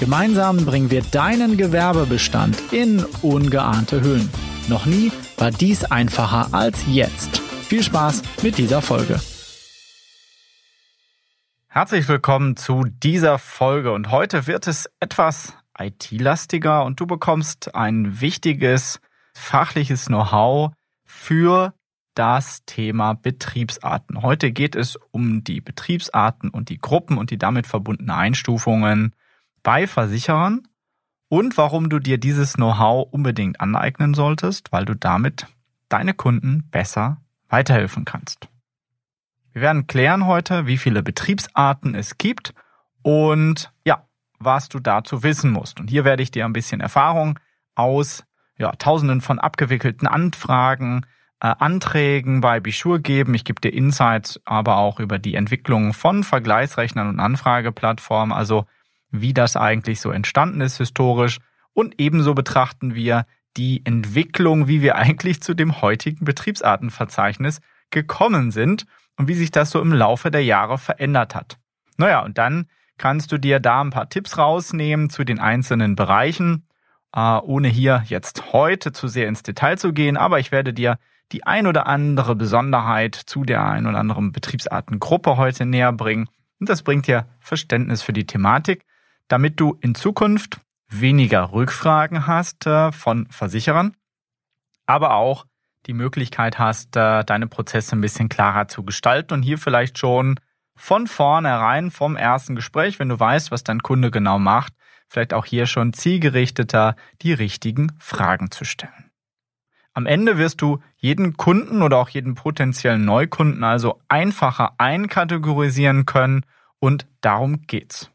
Gemeinsam bringen wir deinen Gewerbebestand in ungeahnte Höhen. Noch nie war dies einfacher als jetzt. Viel Spaß mit dieser Folge. Herzlich willkommen zu dieser Folge und heute wird es etwas IT-lastiger und du bekommst ein wichtiges fachliches Know-how für das Thema Betriebsarten. Heute geht es um die Betriebsarten und die Gruppen und die damit verbundenen Einstufungen bei Versicherern und warum du dir dieses Know-how unbedingt aneignen solltest, weil du damit deine Kunden besser weiterhelfen kannst. Wir werden klären heute, wie viele Betriebsarten es gibt und ja, was du dazu wissen musst. Und hier werde ich dir ein bisschen Erfahrung aus ja, tausenden von abgewickelten Anfragen, äh, Anträgen bei Bischur geben. Ich gebe dir Insights aber auch über die Entwicklung von Vergleichsrechnern und Anfrageplattformen. Also wie das eigentlich so entstanden ist historisch. Und ebenso betrachten wir die Entwicklung, wie wir eigentlich zu dem heutigen Betriebsartenverzeichnis gekommen sind und wie sich das so im Laufe der Jahre verändert hat. Naja, und dann kannst du dir da ein paar Tipps rausnehmen zu den einzelnen Bereichen, äh, ohne hier jetzt heute zu sehr ins Detail zu gehen, aber ich werde dir die ein oder andere Besonderheit zu der ein oder anderen Betriebsartengruppe heute näher bringen. Und das bringt dir Verständnis für die Thematik damit du in Zukunft weniger Rückfragen hast äh, von Versicherern, aber auch die Möglichkeit hast, äh, deine Prozesse ein bisschen klarer zu gestalten und hier vielleicht schon von vornherein vom ersten Gespräch, wenn du weißt, was dein Kunde genau macht, vielleicht auch hier schon zielgerichteter die richtigen Fragen zu stellen. Am Ende wirst du jeden Kunden oder auch jeden potenziellen Neukunden also einfacher einkategorisieren können und darum geht's.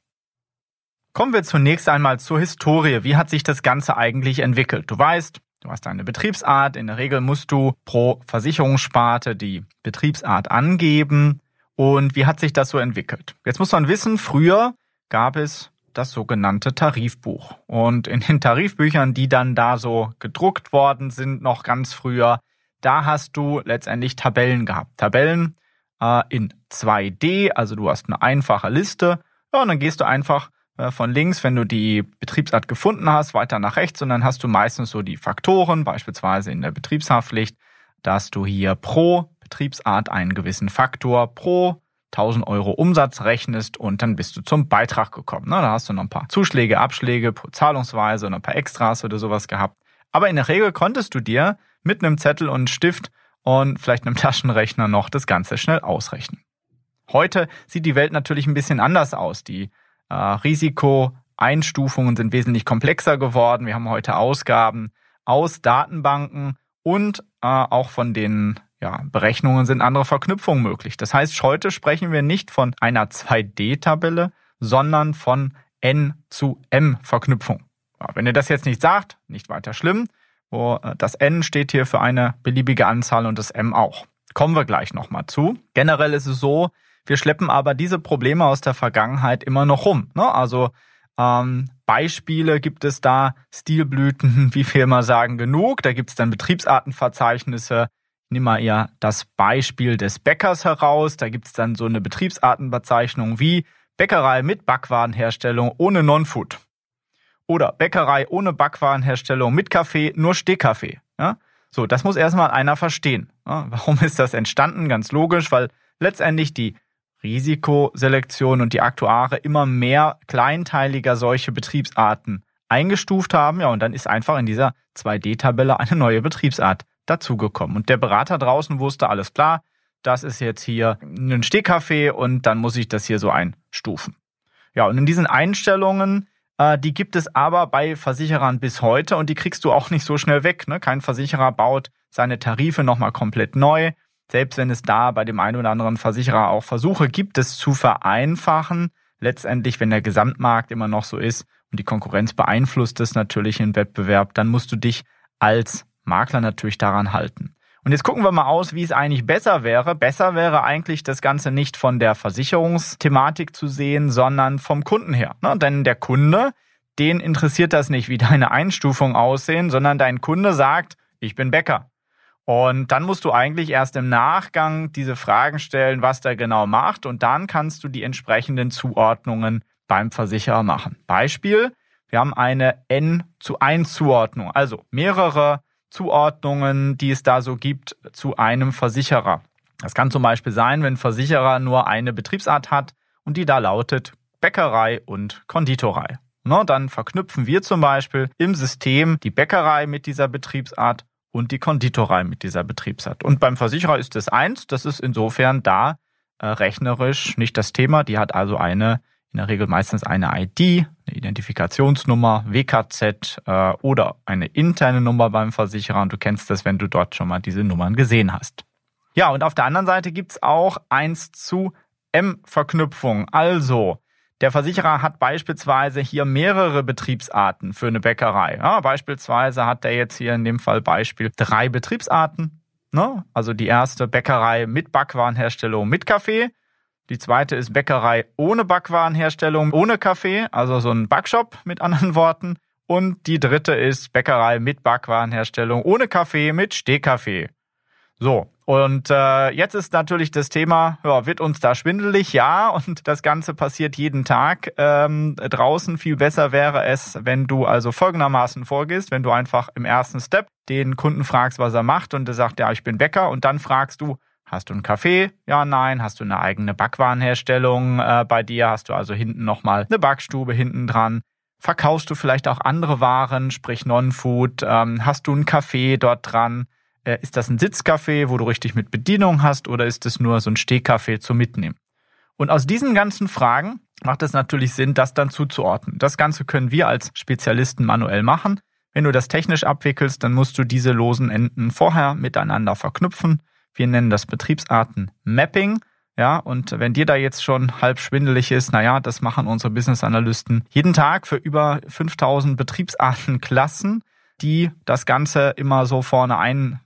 Kommen wir zunächst einmal zur Historie. Wie hat sich das Ganze eigentlich entwickelt? Du weißt, du hast eine Betriebsart. In der Regel musst du pro Versicherungssparte die Betriebsart angeben. Und wie hat sich das so entwickelt? Jetzt muss man wissen, früher gab es das sogenannte Tarifbuch. Und in den Tarifbüchern, die dann da so gedruckt worden sind, noch ganz früher, da hast du letztendlich Tabellen gehabt. Tabellen äh, in 2D, also du hast eine einfache Liste. Ja, und dann gehst du einfach von links, wenn du die Betriebsart gefunden hast, weiter nach rechts und dann hast du meistens so die Faktoren, beispielsweise in der Betriebshaftpflicht, dass du hier pro Betriebsart einen gewissen Faktor pro 1000 Euro Umsatz rechnest und dann bist du zum Beitrag gekommen. Da hast du noch ein paar Zuschläge, Abschläge pro Zahlungsweise und ein paar Extras oder sowas gehabt. Aber in der Regel konntest du dir mit einem Zettel und Stift und vielleicht einem Taschenrechner noch das Ganze schnell ausrechnen. Heute sieht die Welt natürlich ein bisschen anders aus. Die äh, Risikoeinstufungen sind wesentlich komplexer geworden. Wir haben heute Ausgaben aus Datenbanken und äh, auch von den ja, Berechnungen sind andere Verknüpfungen möglich. Das heißt, heute sprechen wir nicht von einer 2D-Tabelle, sondern von N zu M-Verknüpfung. Ja, wenn ihr das jetzt nicht sagt, nicht weiter schlimm. Wo äh, das N steht hier für eine beliebige Anzahl und das M auch. Kommen wir gleich nochmal zu. Generell ist es so, wir schleppen aber diese Probleme aus der Vergangenheit immer noch rum. Ne? Also ähm, Beispiele gibt es da, Stilblüten, wie wir immer sagen, genug. Da gibt es dann Betriebsartenverzeichnisse. Nimm mal eher das Beispiel des Bäckers heraus. Da gibt es dann so eine Betriebsartenbezeichnung wie Bäckerei mit Backwarenherstellung ohne Non-Food. Oder Bäckerei ohne Backwarenherstellung mit Kaffee, nur Stehkaffee. Ja? So, das muss erstmal einer verstehen. Ja? Warum ist das entstanden? Ganz logisch, weil letztendlich die Risikoselektion und die Aktuare immer mehr kleinteiliger solche Betriebsarten eingestuft haben. Ja, und dann ist einfach in dieser 2D-Tabelle eine neue Betriebsart dazugekommen. Und der Berater draußen wusste, alles klar, das ist jetzt hier ein Stehkaffee und dann muss ich das hier so einstufen. Ja, und in diesen Einstellungen, äh, die gibt es aber bei Versicherern bis heute und die kriegst du auch nicht so schnell weg. Ne? Kein Versicherer baut seine Tarife nochmal komplett neu selbst wenn es da bei dem einen oder anderen Versicherer auch Versuche gibt, es zu vereinfachen, letztendlich, wenn der Gesamtmarkt immer noch so ist und die Konkurrenz beeinflusst es natürlich im Wettbewerb, dann musst du dich als Makler natürlich daran halten. Und jetzt gucken wir mal aus, wie es eigentlich besser wäre. Besser wäre eigentlich das Ganze nicht von der Versicherungsthematik zu sehen, sondern vom Kunden her. Ne? Denn der Kunde, den interessiert das nicht, wie deine Einstufungen aussehen, sondern dein Kunde sagt, ich bin Bäcker. Und dann musst du eigentlich erst im Nachgang diese Fragen stellen, was der genau macht. Und dann kannst du die entsprechenden Zuordnungen beim Versicherer machen. Beispiel, wir haben eine N zu 1 Zuordnung, also mehrere Zuordnungen, die es da so gibt zu einem Versicherer. Das kann zum Beispiel sein, wenn ein Versicherer nur eine Betriebsart hat und die da lautet Bäckerei und Konditorei. Na, dann verknüpfen wir zum Beispiel im System die Bäckerei mit dieser Betriebsart und die Konditorei mit dieser Betriebsart. Und beim Versicherer ist es eins, das ist insofern da äh, rechnerisch nicht das Thema. Die hat also eine in der Regel meistens eine ID, eine Identifikationsnummer, WKZ äh, oder eine interne Nummer beim Versicherer und du kennst das, wenn du dort schon mal diese Nummern gesehen hast. Ja, und auf der anderen Seite gibt's auch 1 zu M-Verknüpfung. Also, der Versicherer hat beispielsweise hier mehrere Betriebsarten für eine Bäckerei. Ja, beispielsweise hat er jetzt hier in dem Fall Beispiel drei Betriebsarten. Ne? Also die erste Bäckerei mit Backwarenherstellung mit Kaffee. Die zweite ist Bäckerei ohne Backwarenherstellung, ohne Kaffee, also so ein Backshop mit anderen Worten. Und die dritte ist Bäckerei mit Backwarenherstellung ohne Kaffee mit Stehkaffee. So, und äh, jetzt ist natürlich das Thema, ja, wird uns da schwindelig? Ja, und das Ganze passiert jeden Tag ähm, draußen. Viel besser wäre es, wenn du also folgendermaßen vorgehst, wenn du einfach im ersten Step den Kunden fragst, was er macht und er sagt, ja, ich bin Bäcker und dann fragst du, Hast du einen Kaffee? Ja, nein. Hast du eine eigene Backwarenherstellung äh, bei dir? Hast du also hinten nochmal eine Backstube hinten dran? Verkaufst du vielleicht auch andere Waren, sprich Non-Food? Ähm, hast du einen Kaffee dort dran? Äh, ist das ein Sitzcafé, wo du richtig mit Bedienung hast oder ist es nur so ein Stehkaffee zum Mitnehmen? Und aus diesen ganzen Fragen macht es natürlich Sinn, das dann zuzuordnen. Das Ganze können wir als Spezialisten manuell machen. Wenn du das technisch abwickelst, dann musst du diese losen Enden vorher miteinander verknüpfen. Wir nennen das Betriebsarten Mapping. Ja, und wenn dir da jetzt schon halb schwindelig ist, naja, das machen unsere Business Analysten jeden Tag für über 5000 Betriebsartenklassen, die das Ganze immer so vorne ein,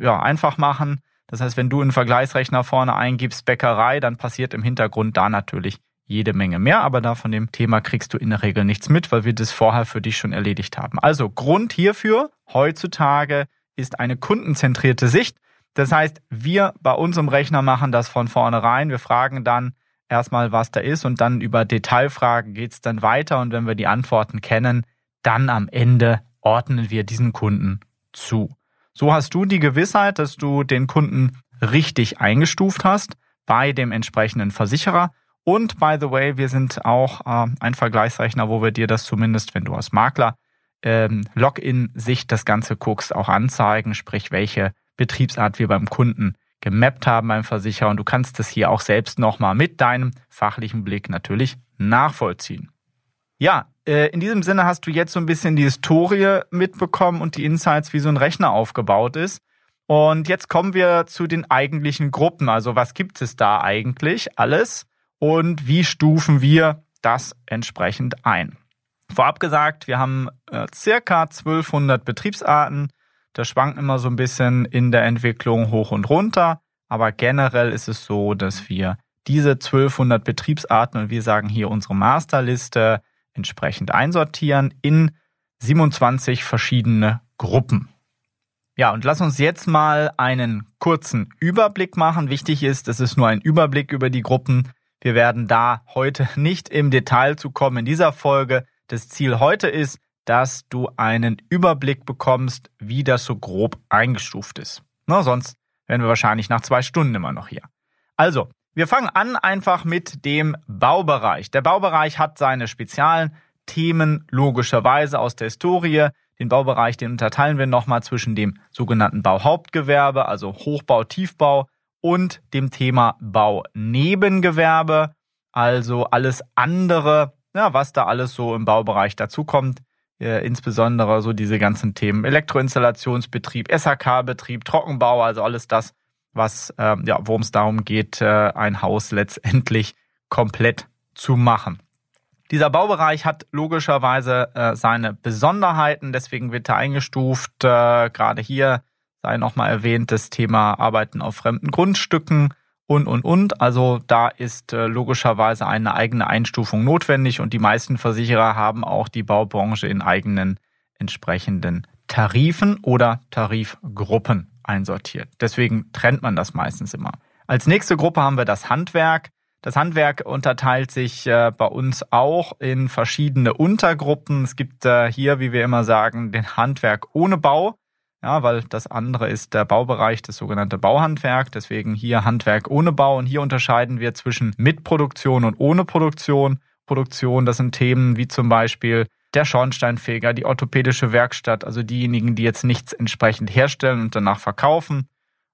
ja, einfach machen. Das heißt, wenn du einen Vergleichsrechner vorne eingibst, Bäckerei, dann passiert im Hintergrund da natürlich jede Menge mehr, aber da von dem Thema kriegst du in der Regel nichts mit, weil wir das vorher für dich schon erledigt haben. Also Grund hierfür heutzutage ist eine kundenzentrierte Sicht. Das heißt, wir bei uns im Rechner machen das von vornherein. Wir fragen dann erstmal, was da ist und dann über Detailfragen geht es dann weiter und wenn wir die Antworten kennen, dann am Ende ordnen wir diesen Kunden zu. So hast du die Gewissheit, dass du den Kunden richtig eingestuft hast bei dem entsprechenden Versicherer. Und by the way, wir sind auch äh, ein Vergleichsrechner, wo wir dir das zumindest, wenn du als Makler ähm, Login-Sicht das Ganze guckst, auch anzeigen, sprich welche Betriebsart wir beim Kunden gemappt haben beim Versicherer und du kannst das hier auch selbst nochmal mit deinem fachlichen Blick natürlich nachvollziehen. Ja, in diesem Sinne hast du jetzt so ein bisschen die Historie mitbekommen und die Insights, wie so ein Rechner aufgebaut ist. Und jetzt kommen wir zu den eigentlichen Gruppen. Also was gibt es da eigentlich alles und wie stufen wir das entsprechend ein? Vorab gesagt, wir haben äh, circa 1200 Betriebsarten, das schwankt immer so ein bisschen in der Entwicklung hoch und runter. Aber generell ist es so, dass wir diese 1200 Betriebsarten und wir sagen hier unsere Masterliste entsprechend einsortieren in 27 verschiedene Gruppen. Ja, und lass uns jetzt mal einen kurzen Überblick machen. Wichtig ist, es ist nur ein Überblick über die Gruppen. Wir werden da heute nicht im Detail zu kommen in dieser Folge. Das Ziel heute ist, dass du einen Überblick bekommst, wie das so grob eingestuft ist. Na, sonst wären wir wahrscheinlich nach zwei Stunden immer noch hier. Also, wir fangen an einfach mit dem Baubereich. Der Baubereich hat seine speziellen Themen logischerweise aus der Historie. Den Baubereich, den unterteilen wir nochmal zwischen dem sogenannten Bauhauptgewerbe, also Hochbau, Tiefbau und dem Thema Baunebengewerbe, also alles andere, ja, was da alles so im Baubereich dazukommt äh, insbesondere so diese ganzen Themen Elektroinstallationsbetrieb, SHK-Betrieb, Trockenbau, also alles das, was äh, ja, worum es darum geht, äh, ein Haus letztendlich komplett zu machen. Dieser Baubereich hat logischerweise äh, seine Besonderheiten, deswegen wird er eingestuft. Äh, Gerade hier sei nochmal erwähnt das Thema Arbeiten auf fremden Grundstücken und, und, und. Also da ist äh, logischerweise eine eigene Einstufung notwendig und die meisten Versicherer haben auch die Baubranche in eigenen entsprechenden Tarifen oder Tarifgruppen einsortiert. Deswegen trennt man das meistens immer. Als nächste Gruppe haben wir das Handwerk. Das Handwerk unterteilt sich äh, bei uns auch in verschiedene Untergruppen. Es gibt äh, hier, wie wir immer sagen, den Handwerk ohne Bau. Ja, weil das andere ist der Baubereich, das sogenannte Bauhandwerk. Deswegen hier Handwerk ohne Bau. Und hier unterscheiden wir zwischen Mitproduktion und ohne Produktion. Produktion, das sind Themen wie zum Beispiel der Schornsteinfeger, die orthopädische Werkstatt, also diejenigen, die jetzt nichts entsprechend herstellen und danach verkaufen,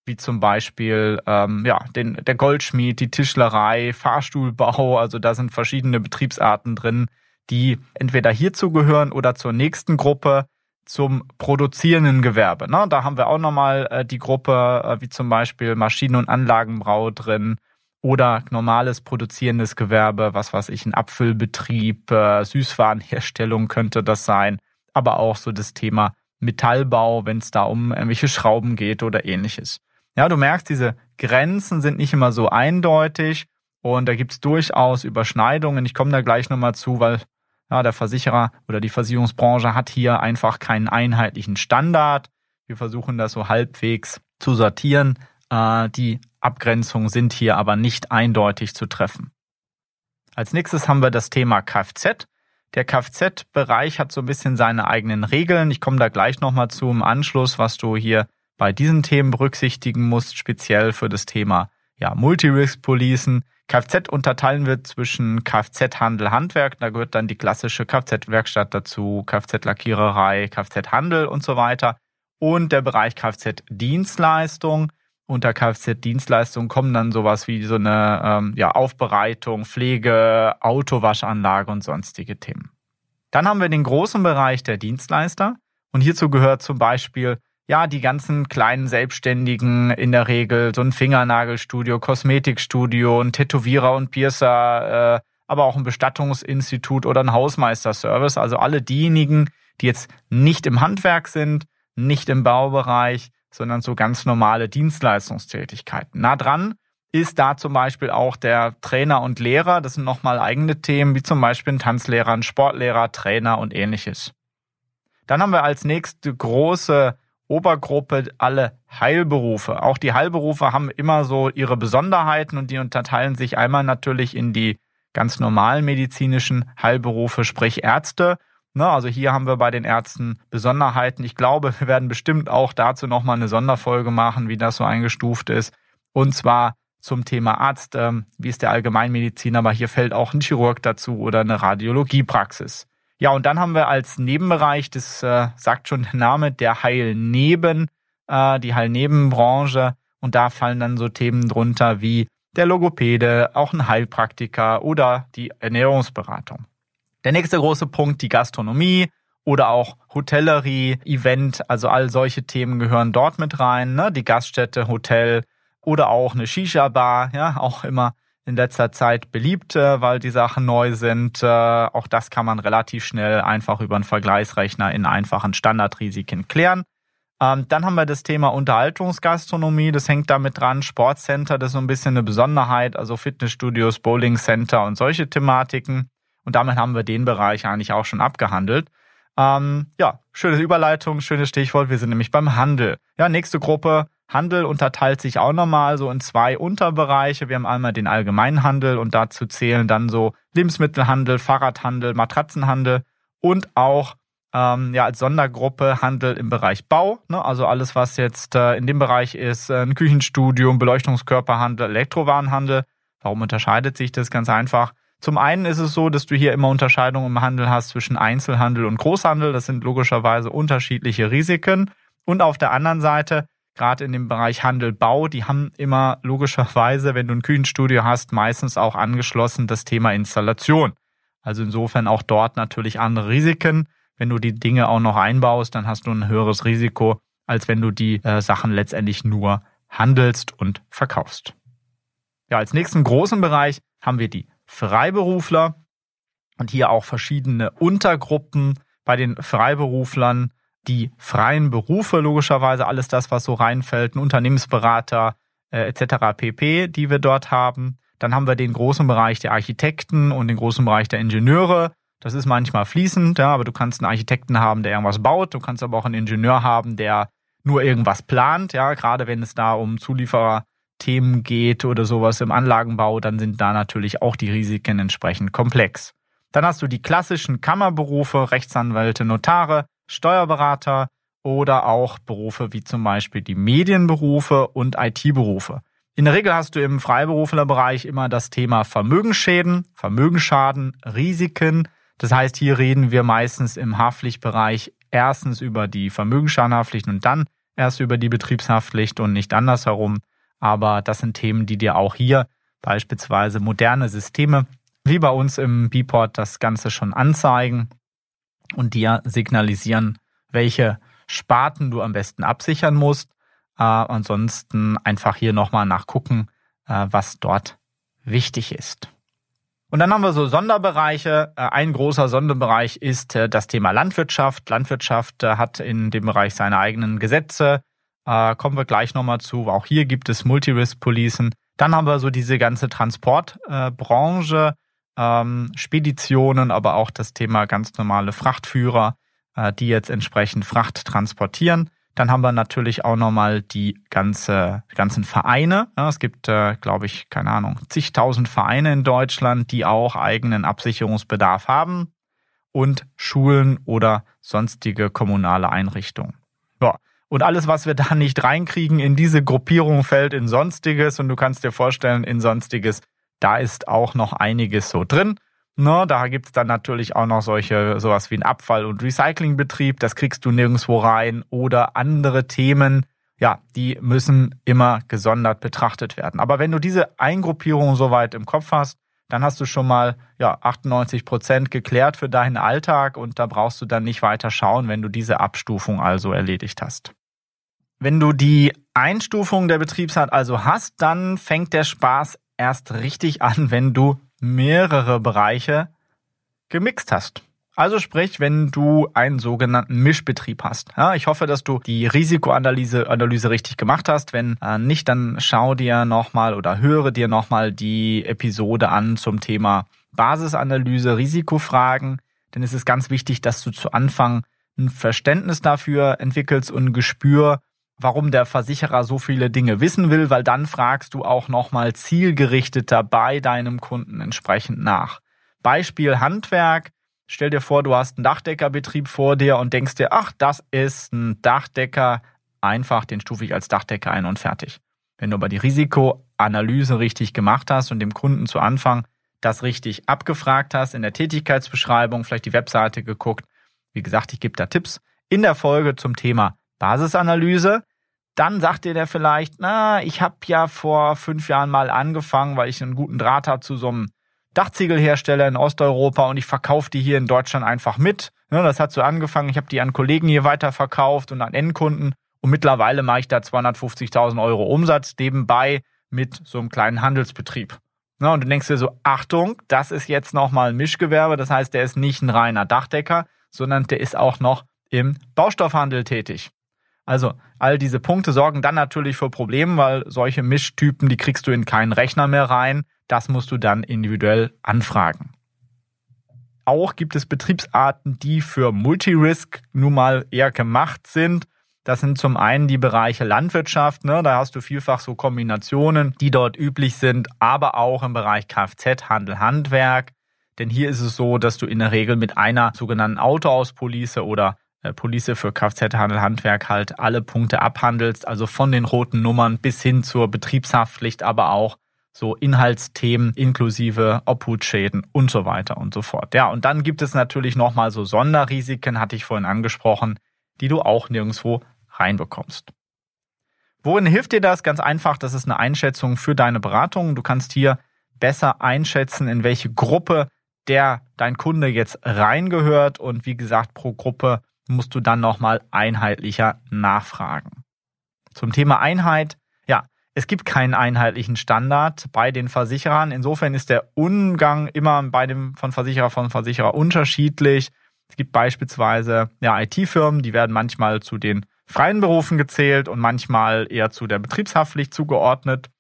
wie zum Beispiel ähm, ja, den, der Goldschmied, die Tischlerei, Fahrstuhlbau, also da sind verschiedene Betriebsarten drin, die entweder hierzu gehören oder zur nächsten Gruppe zum produzierenden Gewerbe. Ne? Da haben wir auch nochmal äh, die Gruppe, äh, wie zum Beispiel Maschinen- und Anlagenbau drin oder normales produzierendes Gewerbe, was weiß ich, ein Abfüllbetrieb, äh, Süßwarenherstellung könnte das sein, aber auch so das Thema Metallbau, wenn es da um irgendwelche Schrauben geht oder ähnliches. Ja, du merkst, diese Grenzen sind nicht immer so eindeutig und da gibt's durchaus Überschneidungen. Ich komme da gleich nochmal zu, weil ja, der Versicherer oder die Versicherungsbranche hat hier einfach keinen einheitlichen Standard. Wir versuchen das so halbwegs zu sortieren. Äh, die Abgrenzungen sind hier aber nicht eindeutig zu treffen. Als nächstes haben wir das Thema Kfz. Der Kfz-Bereich hat so ein bisschen seine eigenen Regeln. Ich komme da gleich nochmal zu im Anschluss, was du hier bei diesen Themen berücksichtigen musst, speziell für das Thema ja, Multi-Risk-Policen. Kfz unterteilen wir zwischen Kfz-Handel, Handwerk, da gehört dann die klassische Kfz-Werkstatt dazu, Kfz-Lackiererei, Kfz-Handel und so weiter. Und der Bereich Kfz-Dienstleistung. Unter Kfz-Dienstleistung kommen dann sowas wie so eine ähm, ja, Aufbereitung, Pflege, Autowaschanlage und sonstige Themen. Dann haben wir den großen Bereich der Dienstleister. Und hierzu gehört zum Beispiel ja, die ganzen kleinen Selbstständigen in der Regel, so ein Fingernagelstudio, Kosmetikstudio, ein Tätowierer und Piercer, äh, aber auch ein Bestattungsinstitut oder ein Hausmeisterservice. Also alle diejenigen, die jetzt nicht im Handwerk sind, nicht im Baubereich, sondern so ganz normale Dienstleistungstätigkeiten. Nah dran ist da zum Beispiel auch der Trainer und Lehrer. Das sind nochmal eigene Themen, wie zum Beispiel ein Tanzlehrer, ein Sportlehrer, Trainer und ähnliches. Dann haben wir als nächste große Obergruppe alle Heilberufe. Auch die Heilberufe haben immer so ihre Besonderheiten und die unterteilen sich einmal natürlich in die ganz normalen medizinischen Heilberufe, sprich Ärzte. Ne, also hier haben wir bei den Ärzten Besonderheiten. Ich glaube, wir werden bestimmt auch dazu nochmal eine Sonderfolge machen, wie das so eingestuft ist. Und zwar zum Thema Arzt, ähm, wie ist der Allgemeinmediziner, aber hier fällt auch ein Chirurg dazu oder eine Radiologiepraxis. Ja, und dann haben wir als Nebenbereich, das äh, sagt schon der Name, der Heilneben, äh, die Heilnebenbranche. Und da fallen dann so Themen drunter wie der Logopäde, auch ein Heilpraktiker oder die Ernährungsberatung. Der nächste große Punkt, die Gastronomie oder auch Hotellerie, Event, also all solche Themen gehören dort mit rein. Ne? Die Gaststätte, Hotel oder auch eine Shisha-Bar, ja, auch immer in letzter Zeit beliebt, äh, weil die Sachen neu sind. Äh, auch das kann man relativ schnell einfach über einen Vergleichsrechner in einfachen Standardrisiken klären. Ähm, dann haben wir das Thema Unterhaltungsgastronomie, das hängt damit dran. Sportcenter, das ist so ein bisschen eine Besonderheit, also Fitnessstudios, Bowlingcenter und solche Thematiken. Und damit haben wir den Bereich eigentlich auch schon abgehandelt. Ähm, ja, schöne Überleitung, schönes Stichwort. Wir sind nämlich beim Handel. Ja, nächste Gruppe Handel unterteilt sich auch nochmal so in zwei Unterbereiche. Wir haben einmal den Allgemeinhandel und dazu zählen dann so Lebensmittelhandel, Fahrradhandel, Matratzenhandel und auch ähm, ja als Sondergruppe Handel im Bereich Bau. Ne? Also alles, was jetzt äh, in dem Bereich ist, äh, ein Küchenstudium, Beleuchtungskörperhandel, Elektrowarenhandel. Warum unterscheidet sich das? Ganz einfach. Zum einen ist es so, dass du hier immer Unterscheidungen im Handel hast zwischen Einzelhandel und Großhandel. Das sind logischerweise unterschiedliche Risiken. Und auf der anderen Seite gerade in dem Bereich Handel, Bau, die haben immer logischerweise, wenn du ein Küchenstudio hast, meistens auch angeschlossen das Thema Installation. Also insofern auch dort natürlich andere Risiken. Wenn du die Dinge auch noch einbaust, dann hast du ein höheres Risiko, als wenn du die äh, Sachen letztendlich nur handelst und verkaufst. Ja, als nächsten großen Bereich haben wir die Freiberufler. und hier auch verschiedene Untergruppen bei den Freiberuflern, die freien Berufe logischerweise, alles das, was so reinfällt, ein Unternehmensberater äh, etc. pp, die wir dort haben. Dann haben wir den großen Bereich der Architekten und den großen Bereich der Ingenieure. Das ist manchmal fließend, ja, aber du kannst einen Architekten haben, der irgendwas baut. Du kannst aber auch einen Ingenieur haben, der nur irgendwas plant. Ja, gerade wenn es da um Zuliefererthemen geht oder sowas im Anlagenbau, dann sind da natürlich auch die Risiken entsprechend komplex. Dann hast du die klassischen Kammerberufe, Rechtsanwälte, Notare, Steuerberater oder auch Berufe wie zum Beispiel die Medienberufe und IT-Berufe. In der Regel hast du im Freiberuflerbereich immer das Thema Vermögensschäden, Vermögensschaden, Risiken. Das heißt, hier reden wir meistens im Haftpflichtbereich erstens über die Vermögensschadenhaftpflicht und dann erst über die Betriebshaftpflicht und nicht andersherum. Aber das sind Themen, die dir auch hier beispielsweise moderne Systeme wie bei uns im Bport das Ganze schon anzeigen und dir signalisieren, welche Sparten du am besten absichern musst. Äh, ansonsten einfach hier nochmal nachgucken, äh, was dort wichtig ist. Und dann haben wir so Sonderbereiche. Äh, ein großer Sonderbereich ist äh, das Thema Landwirtschaft. Landwirtschaft äh, hat in dem Bereich seine eigenen Gesetze. Kommen wir gleich nochmal zu. Auch hier gibt es Multi-Risk-Policen. Dann haben wir so diese ganze Transportbranche, ähm, Speditionen, aber auch das Thema ganz normale Frachtführer, die jetzt entsprechend Fracht transportieren. Dann haben wir natürlich auch nochmal die ganze, ganzen Vereine. Ja, es gibt, äh, glaube ich, keine Ahnung, zigtausend Vereine in Deutschland, die auch eigenen Absicherungsbedarf haben und Schulen oder sonstige kommunale Einrichtungen. Ja. Und alles, was wir da nicht reinkriegen in diese Gruppierung, fällt in Sonstiges. Und du kannst dir vorstellen, in Sonstiges, da ist auch noch einiges so drin. Ne, da gibt's dann natürlich auch noch solche, sowas wie ein Abfall- und Recyclingbetrieb, das kriegst du nirgendwo rein oder andere Themen, ja, die müssen immer gesondert betrachtet werden. Aber wenn du diese Eingruppierung soweit im Kopf hast, dann hast du schon mal ja 98 Prozent geklärt für deinen Alltag und da brauchst du dann nicht weiter schauen, wenn du diese Abstufung also erledigt hast. Wenn du die Einstufung der Betriebsart also hast, dann fängt der Spaß erst richtig an, wenn du mehrere Bereiche gemixt hast. Also sprich, wenn du einen sogenannten Mischbetrieb hast. Ja, ich hoffe, dass du die Risikoanalyse Analyse richtig gemacht hast. Wenn äh, nicht, dann schau dir nochmal oder höre dir nochmal die Episode an zum Thema Basisanalyse, Risikofragen. Denn es ist ganz wichtig, dass du zu Anfang ein Verständnis dafür entwickelst und ein Gespür, warum der Versicherer so viele Dinge wissen will, weil dann fragst du auch nochmal zielgerichteter bei deinem Kunden entsprechend nach. Beispiel Handwerk. Stell dir vor, du hast einen Dachdeckerbetrieb vor dir und denkst dir, ach, das ist ein Dachdecker. Einfach, den stufe ich als Dachdecker ein und fertig. Wenn du aber die Risikoanalyse richtig gemacht hast und dem Kunden zu Anfang das richtig abgefragt hast, in der Tätigkeitsbeschreibung, vielleicht die Webseite geguckt. Wie gesagt, ich gebe da Tipps in der Folge zum Thema Basisanalyse. Dann sagt dir der vielleicht, na, ich habe ja vor fünf Jahren mal angefangen, weil ich einen guten Draht habe zu so einem Dachziegelhersteller in Osteuropa und ich verkaufe die hier in Deutschland einfach mit. Ja, das hat so angefangen, ich habe die an Kollegen hier weiterverkauft und an Endkunden und mittlerweile mache ich da 250.000 Euro Umsatz nebenbei mit so einem kleinen Handelsbetrieb. Ja, und du denkst dir so, Achtung, das ist jetzt nochmal ein Mischgewerbe, das heißt, der ist nicht ein reiner Dachdecker, sondern der ist auch noch im Baustoffhandel tätig. Also all diese Punkte sorgen dann natürlich für Probleme, weil solche Mischtypen, die kriegst du in keinen Rechner mehr rein. Das musst du dann individuell anfragen. Auch gibt es Betriebsarten, die für Multirisk nun mal eher gemacht sind. Das sind zum einen die Bereiche Landwirtschaft, ne? da hast du vielfach so Kombinationen, die dort üblich sind, aber auch im Bereich Kfz, Handel, Handwerk. Denn hier ist es so, dass du in der Regel mit einer sogenannten Autoauspolice oder Police für Kfz-Handel, Handwerk halt alle Punkte abhandelst, also von den roten Nummern bis hin zur Betriebshaftpflicht, aber auch so Inhaltsthemen inklusive Obhutschäden und so weiter und so fort. Ja, und dann gibt es natürlich nochmal so Sonderrisiken, hatte ich vorhin angesprochen, die du auch nirgendwo reinbekommst. Worin hilft dir das? Ganz einfach, das ist eine Einschätzung für deine Beratung. Du kannst hier besser einschätzen, in welche Gruppe der dein Kunde jetzt reingehört und wie gesagt pro Gruppe musst du dann nochmal einheitlicher nachfragen. Zum Thema Einheit, ja, Es gibt keinen einheitlichen Standard bei den Versicherern. Insofern ist der Umgang immer bei dem von Versicherer von Versicherer unterschiedlich. Es gibt beispielsweise ja, IT-Firmen, die werden manchmal zu den freien Berufen gezählt und manchmal eher zu der Betriebshaftpflicht zugeordnet.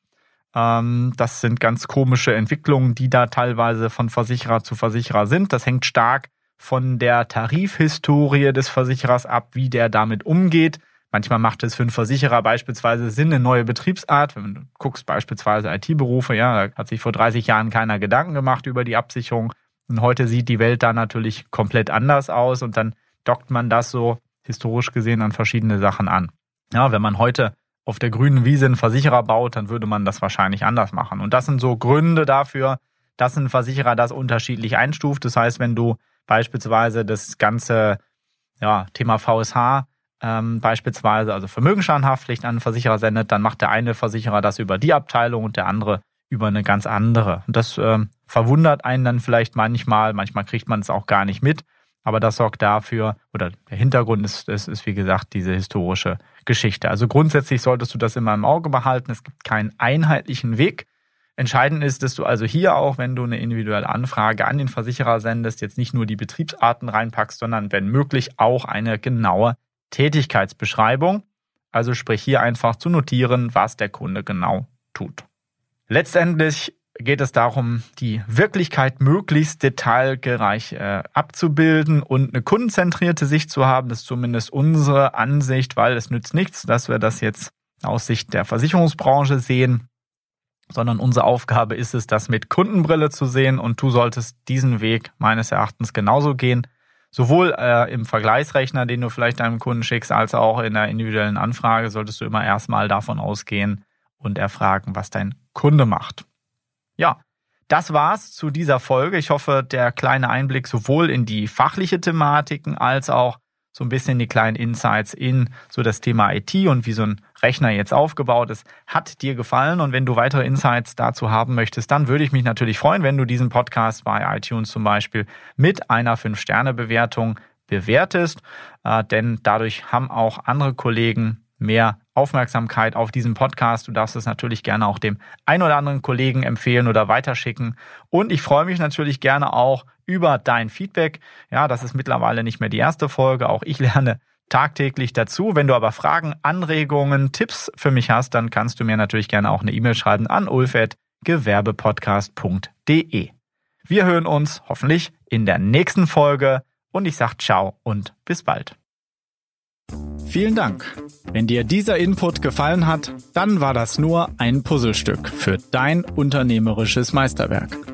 Ähm, das sind ganz komische Entwicklungen, die da teilweise von Versicherer zu Versicherer sind. Das hängt stark von der Tarifhistorie des Versicherers ab, wie der damit umgeht. Manchmal macht es für einen Versicherer beispielsweise Sinn, eine neue Betriebsart. Wenn du guckst beispielsweise IT-Berufe, ja, da hat sich vor 30 Jahren keiner Gedanken gemacht über die Absicherung. Und heute sieht die Welt da natürlich komplett anders aus und dann dockt man das so historisch gesehen an verschiedene Sachen an. Ja, wenn man heute auf der grünen Wiese einen Versicherer baut, dann würde man das wahrscheinlich anders machen. Und das sind so Gründe dafür, dass ein Versicherer das unterschiedlich einstuft. Das heißt, wenn du beispielsweise das ganze ja, Thema VSH ähm, beispielsweise, also Vermögensschadenhaftpflicht an einen Versicherer sendet, dann macht der eine Versicherer das über die Abteilung und der andere über eine ganz andere. Und das ähm, verwundert einen dann vielleicht manchmal, manchmal kriegt man es auch gar nicht mit. Aber das sorgt dafür, oder der Hintergrund ist, ist, ist wie gesagt diese historische Geschichte. Also grundsätzlich solltest du das immer im Auge behalten. Es gibt keinen einheitlichen Weg. Entscheidend ist, dass du also hier auch, wenn du eine individuelle Anfrage an den Versicherer sendest, jetzt nicht nur die Betriebsarten reinpackst, sondern wenn möglich auch eine genaue Tätigkeitsbeschreibung. Also sprich hier einfach zu notieren, was der Kunde genau tut. Letztendlich geht es darum, die Wirklichkeit möglichst detailgereich äh, abzubilden und eine kundenzentrierte Sicht zu haben. Das ist zumindest unsere Ansicht, weil es nützt nichts, dass wir das jetzt aus Sicht der Versicherungsbranche sehen, sondern unsere Aufgabe ist es, das mit Kundenbrille zu sehen und du solltest diesen Weg meines Erachtens genauso gehen. Sowohl äh, im Vergleichsrechner, den du vielleicht deinem Kunden schickst, als auch in der individuellen Anfrage solltest du immer erstmal davon ausgehen und erfragen, was dein Kunde macht. Ja, das war's zu dieser Folge. Ich hoffe, der kleine Einblick sowohl in die fachliche Thematiken als auch so ein bisschen die kleinen Insights in so das Thema IT und wie so ein Rechner jetzt aufgebaut ist, hat dir gefallen. Und wenn du weitere Insights dazu haben möchtest, dann würde ich mich natürlich freuen, wenn du diesen Podcast bei iTunes zum Beispiel mit einer 5-Sterne-Bewertung bewertest. Äh, denn dadurch haben auch andere Kollegen mehr Aufmerksamkeit auf diesen Podcast. Du darfst es natürlich gerne auch dem ein oder anderen Kollegen empfehlen oder weiterschicken. Und ich freue mich natürlich gerne auch über dein Feedback. Ja, das ist mittlerweile nicht mehr die erste Folge. Auch ich lerne tagtäglich dazu. Wenn du aber Fragen, Anregungen, Tipps für mich hast, dann kannst du mir natürlich gerne auch eine E-Mail schreiben an ulf.gewerbepodcast.de. Wir hören uns hoffentlich in der nächsten Folge und ich sage ciao und bis bald. Vielen Dank. Wenn dir dieser Input gefallen hat, dann war das nur ein Puzzlestück für dein unternehmerisches Meisterwerk.